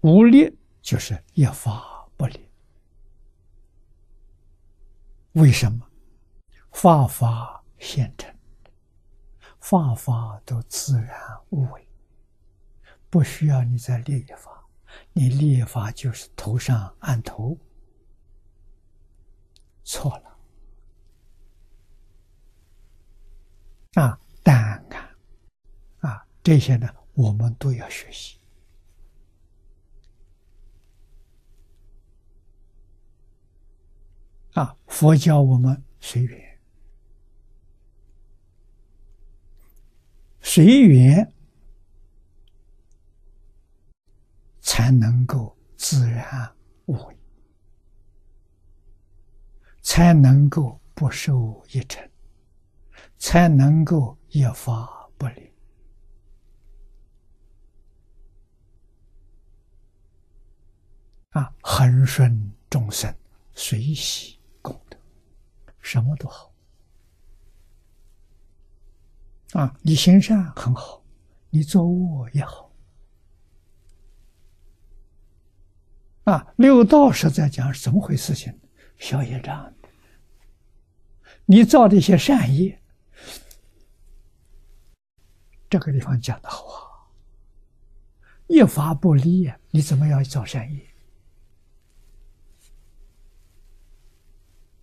无力就是一法不立。为什么？法法现成，法法都自然无为，不需要你再立一法。你立一法就是头上按头，错了啊！胆敢啊！这些呢，我们都要学习啊！佛教我们随缘，随缘。才能够自然无为，才能够不受一尘，才能够一法不离啊！恒顺众生，随喜功德，什么都好啊！你行善很好，你做恶也好。啊，六道是在讲怎么回事？情消业障，你造这些善业，这个地方讲的好啊。一法不离呀，你怎么要造善业？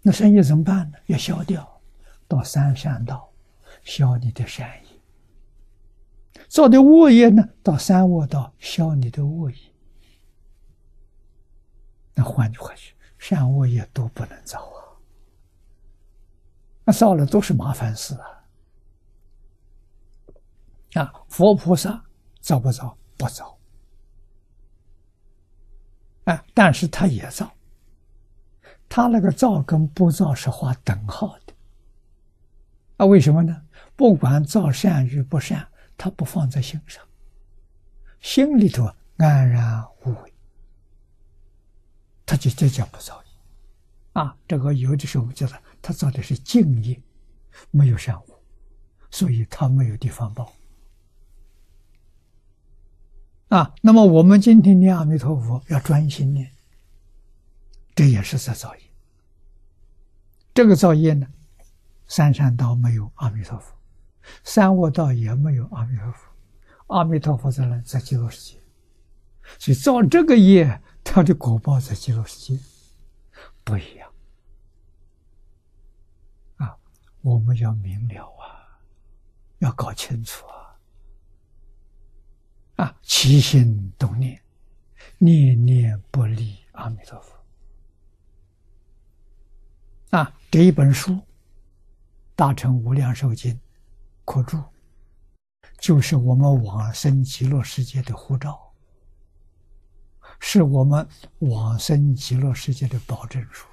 那善业怎么办呢？要消掉，到三善道消你的善业；造的恶业呢，到三恶道消你的恶业。那换句话说，善恶业都不能造啊！那造了都是麻烦事啊！啊，佛菩萨造不造？不造。啊，但是他也造。他那个造跟不造是画等号的。啊，为什么呢？不管造善与不善，他不放在心上，心里头安然无为。他就这叫不造业啊！这个有的时候我们叫他，他造的是净业，没有善恶，所以他没有地方报啊。那么我们今天念阿弥陀佛要专心念，这也是在造业。这个造业呢，三善道没有阿弥陀佛，三恶道也没有阿弥陀佛，阿弥陀佛在哪？在极乐世界，所以造这个业。他的果报在极乐世界不一样啊！我们要明了啊，要搞清楚啊！啊，起心动念，念念不离阿弥陀佛啊！这一本书《大乘无量寿经》课注，就是我们往生极乐世界的护照。是我们往生极乐世界的保证书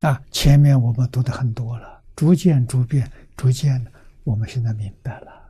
啊！前面我们读的很多了，逐渐、逐渐、逐渐，我们现在明白了。